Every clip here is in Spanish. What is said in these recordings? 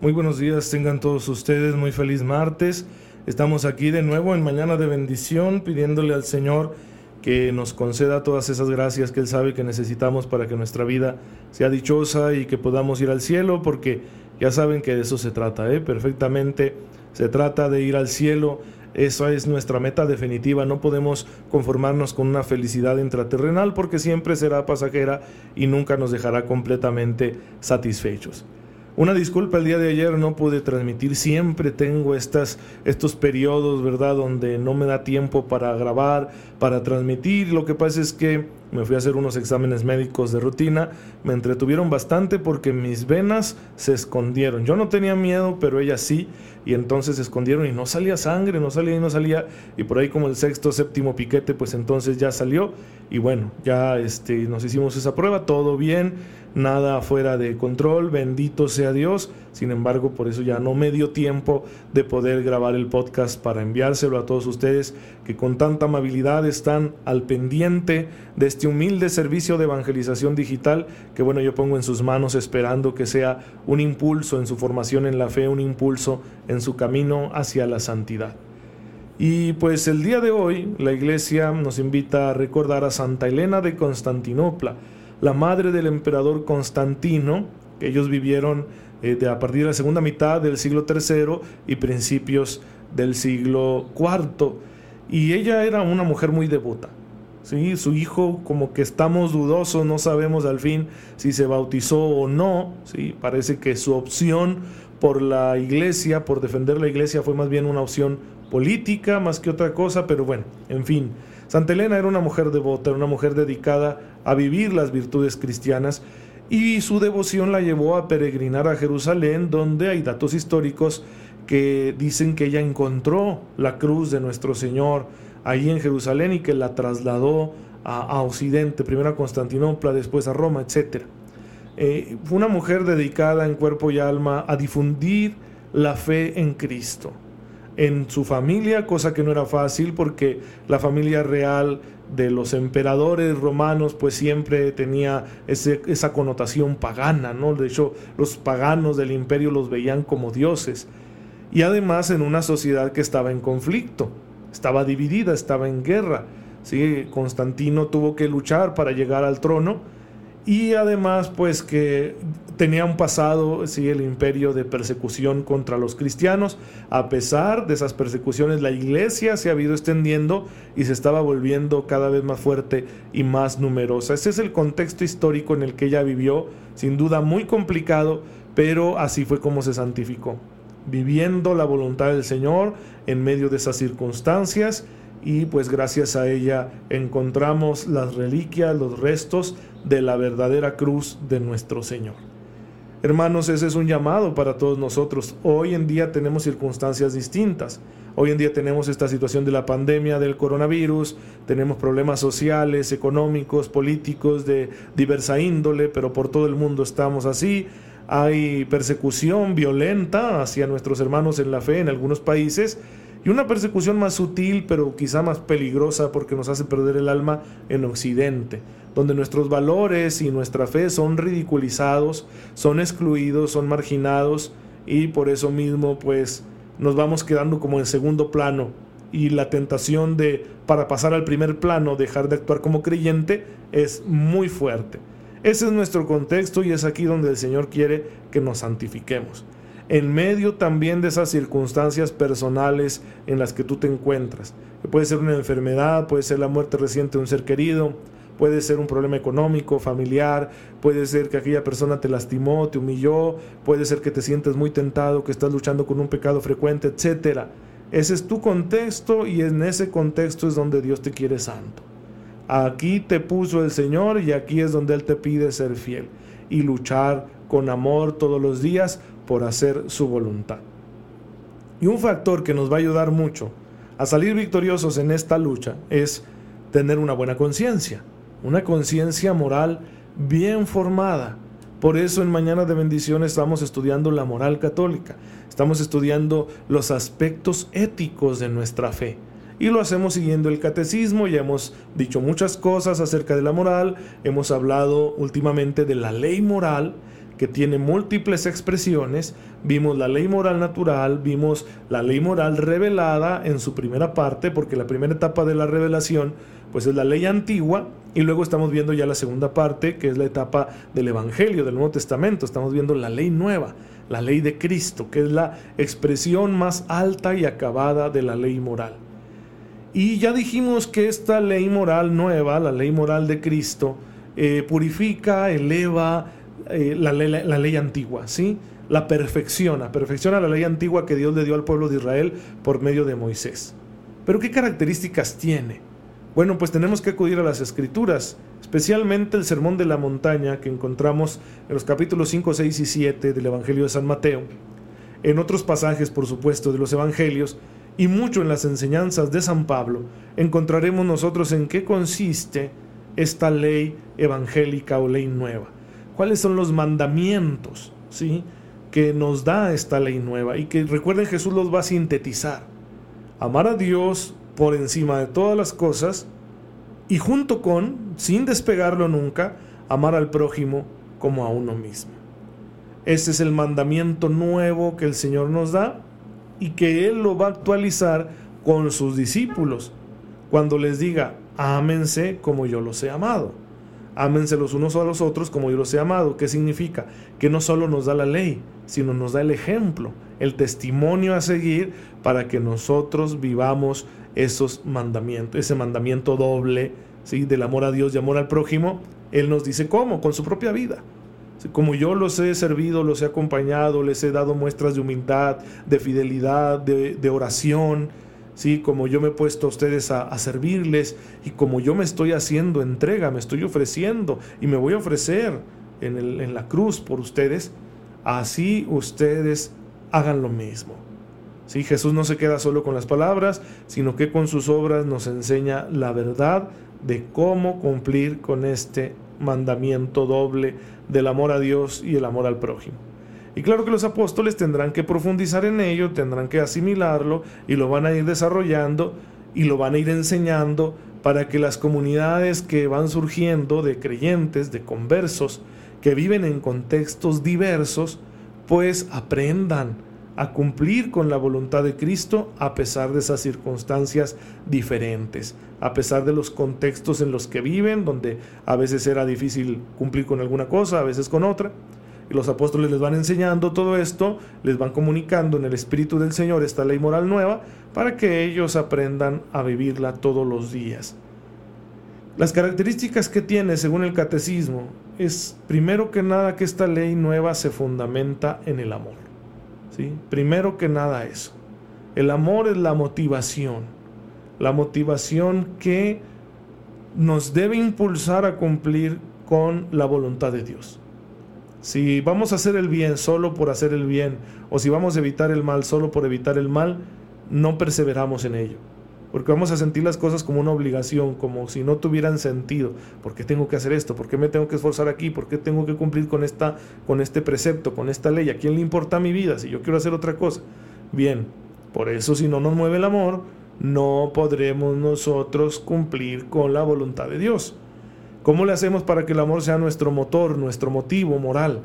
Muy buenos días, tengan todos ustedes muy feliz martes. Estamos aquí de nuevo en Mañana de Bendición pidiéndole al Señor que nos conceda todas esas gracias que Él sabe que necesitamos para que nuestra vida sea dichosa y que podamos ir al cielo, porque ya saben que de eso se trata, ¿eh? perfectamente se trata de ir al cielo. Esa es nuestra meta definitiva. No podemos conformarnos con una felicidad intraterrenal porque siempre será pasajera y nunca nos dejará completamente satisfechos. Una disculpa, el día de ayer no pude transmitir, siempre tengo estas, estos periodos, ¿verdad?, donde no me da tiempo para grabar, para transmitir. Lo que pasa es que me fui a hacer unos exámenes médicos de rutina, me entretuvieron bastante porque mis venas se escondieron. Yo no tenía miedo, pero ellas sí, y entonces se escondieron y no salía sangre, no salía y no salía, y por ahí como el sexto, séptimo piquete, pues entonces ya salió, y bueno, ya este, nos hicimos esa prueba, todo bien nada fuera de control, bendito sea Dios. Sin embargo, por eso ya no me dio tiempo de poder grabar el podcast para enviárselo a todos ustedes que con tanta amabilidad están al pendiente de este humilde servicio de evangelización digital que bueno, yo pongo en sus manos esperando que sea un impulso en su formación en la fe, un impulso en su camino hacia la santidad. Y pues el día de hoy la iglesia nos invita a recordar a Santa Elena de Constantinopla, la madre del emperador Constantino, que ellos vivieron eh, de, a partir de la segunda mitad del siglo III y principios del siglo IV. Y ella era una mujer muy devota. ¿Sí? Su hijo como que estamos dudosos, no sabemos al fin si se bautizó o no. ¿sí? Parece que su opción por la iglesia, por defender la iglesia, fue más bien una opción política más que otra cosa, pero bueno, en fin. Santa Elena era una mujer devota, una mujer dedicada a vivir las virtudes cristianas y su devoción la llevó a peregrinar a Jerusalén, donde hay datos históricos que dicen que ella encontró la cruz de nuestro Señor ahí en Jerusalén y que la trasladó a, Occidente, primero a Constantinopla, después a Roma, etc. Eh, fue una mujer dedicada en cuerpo y alma a difundir la fe en Cristo en su familia, cosa que no era fácil porque la familia real de los emperadores romanos pues siempre tenía esa connotación pagana, ¿no? De hecho, los paganos del imperio los veían como dioses. Y además en una sociedad que estaba en conflicto, estaba dividida, estaba en guerra. ¿sí? Constantino tuvo que luchar para llegar al trono y además pues que tenía un pasado, sí, el imperio de persecución contra los cristianos. A pesar de esas persecuciones, la iglesia se ha ido extendiendo y se estaba volviendo cada vez más fuerte y más numerosa. Ese es el contexto histórico en el que ella vivió, sin duda muy complicado, pero así fue como se santificó, viviendo la voluntad del Señor en medio de esas circunstancias y pues gracias a ella encontramos las reliquias, los restos de la verdadera cruz de nuestro Señor. Hermanos, ese es un llamado para todos nosotros. Hoy en día tenemos circunstancias distintas. Hoy en día tenemos esta situación de la pandemia del coronavirus, tenemos problemas sociales, económicos, políticos de diversa índole, pero por todo el mundo estamos así. Hay persecución violenta hacia nuestros hermanos en la fe en algunos países y una persecución más sutil, pero quizá más peligrosa porque nos hace perder el alma en Occidente donde nuestros valores y nuestra fe son ridiculizados, son excluidos, son marginados y por eso mismo pues nos vamos quedando como en segundo plano y la tentación de para pasar al primer plano dejar de actuar como creyente es muy fuerte. Ese es nuestro contexto y es aquí donde el Señor quiere que nos santifiquemos. En medio también de esas circunstancias personales en las que tú te encuentras, puede ser una enfermedad, puede ser la muerte reciente de un ser querido, puede ser un problema económico, familiar, puede ser que aquella persona te lastimó, te humilló, puede ser que te sientes muy tentado, que estás luchando con un pecado frecuente, etc. Ese es tu contexto y en ese contexto es donde Dios te quiere santo. Aquí te puso el Señor y aquí es donde Él te pide ser fiel y luchar con amor todos los días por hacer su voluntad. Y un factor que nos va a ayudar mucho a salir victoriosos en esta lucha es tener una buena conciencia, una conciencia moral bien formada. Por eso en Mañana de Bendición estamos estudiando la moral católica, estamos estudiando los aspectos éticos de nuestra fe. Y lo hacemos siguiendo el catecismo, ya hemos dicho muchas cosas acerca de la moral, hemos hablado últimamente de la ley moral, que tiene múltiples expresiones. Vimos la ley moral natural, vimos la ley moral revelada en su primera parte, porque la primera etapa de la revelación pues es la ley antigua y luego estamos viendo ya la segunda parte, que es la etapa del Evangelio, del Nuevo Testamento. Estamos viendo la ley nueva, la ley de Cristo, que es la expresión más alta y acabada de la ley moral. Y ya dijimos que esta ley moral nueva, la ley moral de Cristo, eh, purifica, eleva, eh, la, ley, la, ley, antigua, ¿sí? La perfecciona, perfecciona la ley antigua que Dios le dio al pueblo de Israel por medio de Moisés. Pero ¿qué características tiene? Bueno, pues tenemos que acudir a las escrituras, especialmente el Sermón de la Montaña que encontramos en los capítulos 5, 6 y 7 del Evangelio de San Mateo, en otros pasajes, por supuesto, de los Evangelios, y mucho en las enseñanzas de San Pablo, encontraremos nosotros en qué consiste esta ley evangélica o ley nueva cuáles son los mandamientos, ¿sí? que nos da esta ley nueva y que recuerden Jesús los va a sintetizar. Amar a Dios por encima de todas las cosas y junto con, sin despegarlo nunca, amar al prójimo como a uno mismo. Este es el mandamiento nuevo que el Señor nos da y que Él lo va a actualizar con sus discípulos cuando les diga, ámense como yo los he amado. Ámense los unos a los otros como yo los he amado. ¿Qué significa? Que no solo nos da la ley, sino nos da el ejemplo, el testimonio a seguir para que nosotros vivamos esos mandamientos, ese mandamiento doble, ¿sí? del amor a Dios y amor al prójimo. Él nos dice cómo, con su propia vida. Como yo los he servido, los he acompañado, les he dado muestras de humildad, de fidelidad, de, oración, ¿sí? como yo me he puesto a ustedes a, servirles y como yo me estoy haciendo entrega, me estoy ofreciendo y me voy a ofrecer en, en la cruz por ustedes, así ustedes hagan lo mismo. ¿Sí? Jesús no se queda solo con las palabras, sino que con sus obras nos enseña la verdad de cómo cumplir con este mandamiento doble del amor a Dios y el amor al prójimo. Y claro que los apóstoles tendrán que profundizar en ello, tendrán que asimilarlo y lo van a ir desarrollando y lo van a ir enseñando para que las comunidades que van surgiendo de creyentes, de conversos, que viven en contextos diversos, pues aprendan a cumplir con la voluntad de Cristo a pesar de esas circunstancias diferentes, a pesar de los contextos en los que viven, donde a veces era difícil cumplir con alguna cosa, a veces con otra y los apóstoles les van enseñando todo esto, les van comunicando en el Espíritu del Señor esta ley moral nueva para que ellos aprendan a vivirla todos los días. Las características que tiene según el catecismo es primero que nada que esta ley nueva se fundamenta en el amor. Primero que nada eso. El amor es la motivación, la motivación que nos debe impulsar a cumplir con la voluntad de Dios. Si vamos a hacer el bien solo por hacer el bien, o si vamos a evitar el mal solo por evitar el mal, no perseveramos en ello. Porque vamos a sentir las cosas como una obligación, como si no tuvieran sentido. ¿Por qué tengo que hacer esto? ¿Por qué me tengo que esforzar aquí? ¿Por qué tengo que cumplir con, esta, con este precepto, con esta ley? ¿A quién le importa mi vida si yo quiero hacer otra cosa? Bien, por eso si no nos mueve el amor, no podremos nosotros cumplir con la voluntad de Dios. ¿Cómo le hacemos para que el amor sea nuestro motor, nuestro motivo moral?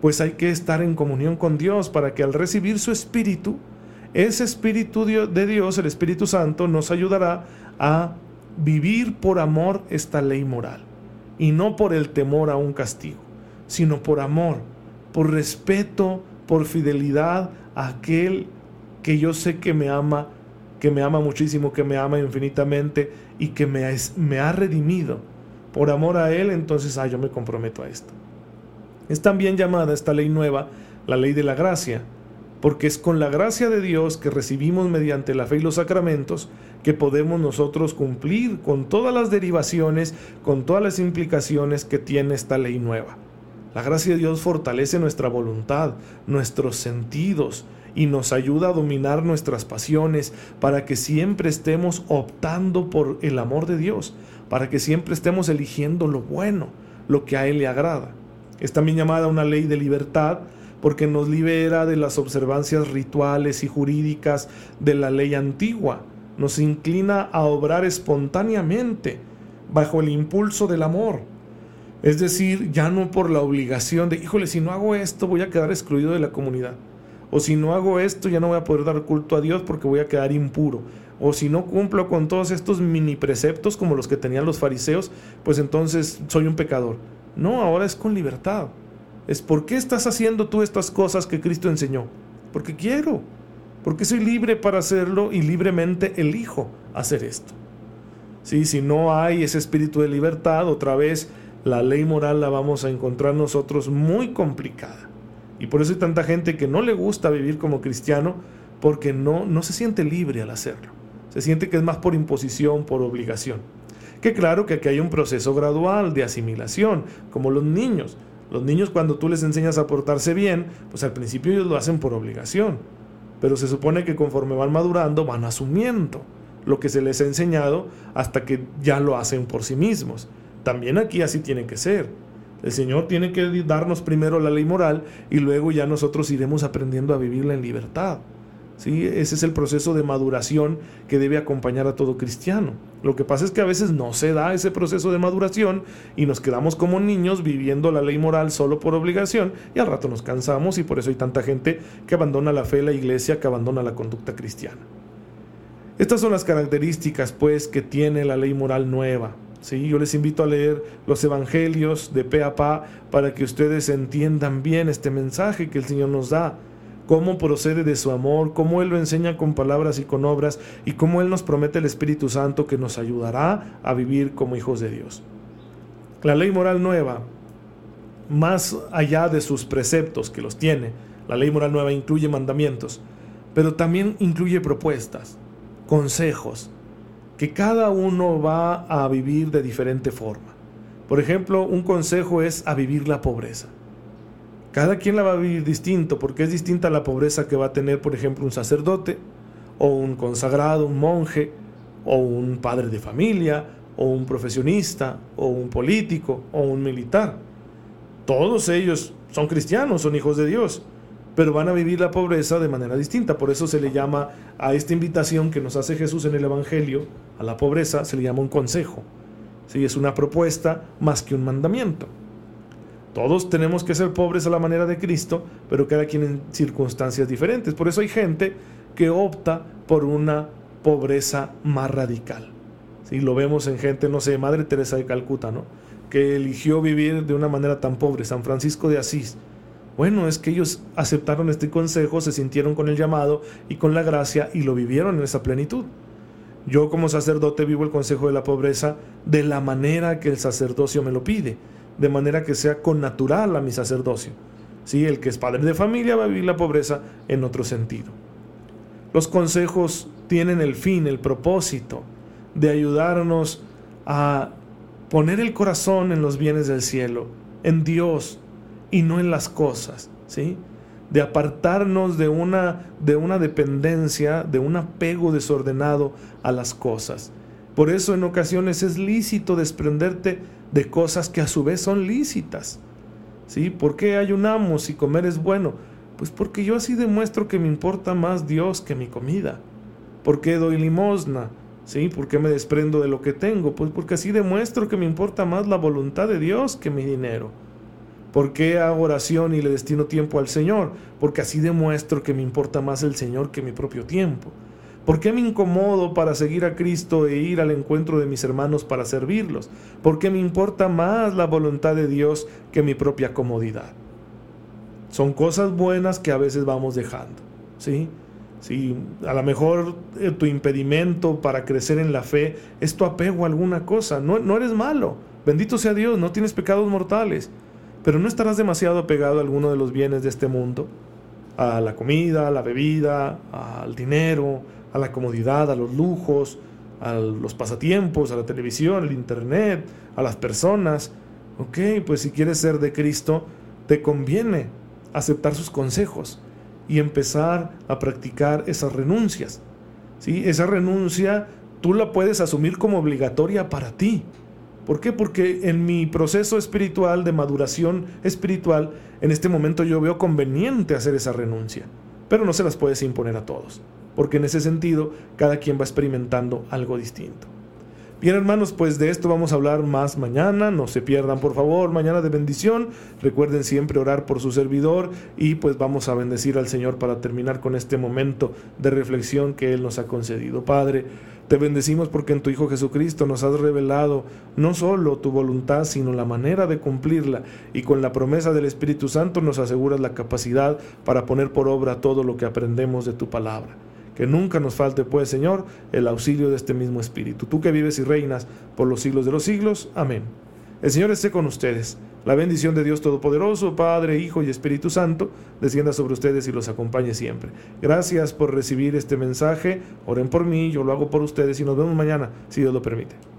Pues hay que estar en comunión con Dios para que al recibir su Espíritu, ese Espíritu de Dios, el Espíritu Santo, nos ayudará a vivir por amor esta ley moral. Y no por el temor a un castigo, sino por amor, por respeto, por fidelidad a aquel que yo sé que me ama, que me ama muchísimo, que me ama infinitamente y que me, ha redimido por amor a Él, entonces, ah, yo me comprometo a esto. Es también llamada esta ley nueva la ley de la gracia, porque es con la gracia de Dios que recibimos mediante la fe y los sacramentos que podemos nosotros cumplir con todas las derivaciones, con todas las implicaciones que tiene esta ley nueva. La gracia de Dios fortalece nuestra voluntad, nuestros sentidos y nos ayuda a dominar nuestras pasiones para que siempre estemos optando por el amor de Dios, para que siempre estemos eligiendo lo bueno, lo que a Él le agrada. Es también llamada una ley de libertad porque nos libera de las observancias rituales y jurídicas de la ley antigua, nos inclina a obrar espontáneamente, bajo el impulso del amor. Es decir, ya no por la obligación de, híjole, si no hago esto voy a quedar excluido de la comunidad. O si no hago esto ya no voy a poder dar culto a Dios porque voy a quedar impuro. O si no cumplo con todos estos mini preceptos como los que tenían los fariseos, pues entonces soy un pecador. No, ahora es con libertad es por qué estás haciendo tú estas cosas que Cristo enseñó. Porque quiero, porque soy libre para hacerlo y libremente elijo hacer esto. ¿Sí? Si no hay ese espíritu de libertad, otra vez la ley moral la vamos a encontrar nosotros muy complicada. Y por eso hay tanta gente que no le gusta vivir como cristiano porque no, no se siente libre al hacerlo. Se siente que es más por imposición, por obligación. Que claro que aquí hay un proceso gradual de asimilación, como los niños. Los niños cuando tú les enseñas a portarse bien, pues al principio ellos lo hacen por obligación, pero se supone que conforme van madurando van asumiendo lo que se les ha enseñado hasta que ya lo hacen por sí mismos. También aquí así tiene que ser. El Señor tiene que darnos primero la ley moral y luego ya nosotros iremos aprendiendo a vivirla en libertad. ¿Sí? Ese es el proceso de maduración que debe acompañar a todo cristiano. Lo que pasa es que a veces no se da ese proceso de maduración y nos quedamos como niños viviendo la ley moral solo por obligación y al rato nos cansamos y por eso hay tanta gente que abandona la fe, la iglesia, que abandona la conducta cristiana. Estas son las características pues que tiene la ley moral nueva. ¿sí? Yo les invito a leer los evangelios de pe a pa para que ustedes entiendan bien este mensaje que el Señor nos da cómo procede de su amor, cómo Él lo enseña con palabras y con obras, y cómo Él nos promete el Espíritu Santo que nos ayudará a vivir como hijos de Dios. La ley moral nueva, más allá de sus preceptos que los tiene, la ley moral nueva incluye mandamientos, pero también incluye propuestas, consejos, que cada uno va a vivir de diferente forma. Por ejemplo, un consejo es a vivir la pobreza. Cada quien la va a vivir distinto, porque es distinta la pobreza que va a tener, por ejemplo, un sacerdote, o un consagrado, un monje, o un padre de familia, o un profesionista, o un político, o un militar. Todos ellos son cristianos, son hijos de Dios, pero van a vivir la pobreza de manera distinta. Por eso se le llama a esta invitación que nos hace Jesús en el Evangelio, a la pobreza, se le llama un consejo. ¿Sí? Es una propuesta más que un mandamiento. Todos tenemos que ser pobres a la manera de Cristo, pero cada quien en circunstancias diferentes. Por eso hay gente que opta por una pobreza más radical. ¿Sí? Lo vemos en gente, no sé, Madre Teresa de Calcuta, ¿no? que eligió vivir de una manera tan pobre, San Francisco de Asís. Bueno, es que ellos aceptaron este consejo, se sintieron con el llamado y con la gracia y lo vivieron en esa plenitud. Yo como sacerdote vivo el consejo de la pobreza de la manera que el sacerdocio me lo pide de manera que sea con natural a mi sacerdocio. ¿Sí? El que es padre de familia va a vivir la pobreza en otro sentido. Los consejos tienen el fin, el propósito de ayudarnos a poner el corazón en los bienes del cielo, en Dios y no en las cosas, ¿sí? De apartarnos de una, de una dependencia, de un apego desordenado a las cosas. Por eso en ocasiones es lícito desprenderte de cosas que a su vez son lícitas. ¿Sí? ¿Por qué ayunamos si comer es bueno? Pues porque yo así demuestro que me importa más Dios que mi comida. ¿Por qué doy limosna? ¿Sí? ¿Por qué me desprendo de lo que tengo? Pues porque así demuestro que me importa más la voluntad de Dios que mi dinero. ¿Por qué hago oración y le destino tiempo al Señor? Porque así demuestro que me importa más el Señor que mi propio tiempo. ¿Por qué me incomodo para seguir a Cristo e ir al encuentro de mis hermanos para servirlos? ¿Por qué me importa más la voluntad de Dios que mi propia comodidad? Son cosas buenas que a veces vamos dejando, ¿sí? Si a lo mejor eh, tu impedimento para crecer en la fe es tu apego a alguna cosa, no, no eres malo, bendito sea Dios, no tienes pecados mortales, pero no estarás demasiado apegado a alguno de los bienes de este mundo. a la comida, a la bebida, al dinero, a la comodidad, a los lujos, a los pasatiempos, a la televisión, al internet, a las personas. Ok, pues si quieres ser de Cristo, te conviene aceptar sus consejos y empezar a practicar esas renuncias. ¿sí? Esa renuncia tú la puedes asumir como obligatoria para ti. ¿Por qué? Porque en mi proceso espiritual de maduración espiritual, en este momento yo veo conveniente hacer esa renuncia, pero no se las puedes imponer a todos, porque en ese sentido cada quien va experimentando algo distinto. Bien hermanos, pues de esto vamos a hablar más mañana, no se pierdan por favor, mañana de bendición, recuerden siempre orar por su servidor y pues vamos a bendecir al Señor para terminar con este momento de reflexión que Él nos ha concedido. Padre, te bendecimos porque en tu Hijo Jesucristo nos has revelado no solo tu voluntad, sino la manera de cumplirla y con la promesa del Espíritu Santo nos aseguras la capacidad para poner por obra todo lo que aprendemos de tu palabra. Que nunca nos falte, pues, Señor, el auxilio de este mismo Espíritu. Tú que vives y reinas por los siglos de los siglos. Amén. El Señor esté con ustedes. La bendición de Dios Todopoderoso, Padre, Hijo y Espíritu Santo, descienda sobre ustedes y los acompañe siempre. Gracias por recibir este mensaje. Oren por mí, yo lo hago por ustedes y nos vemos mañana, si Dios lo permite.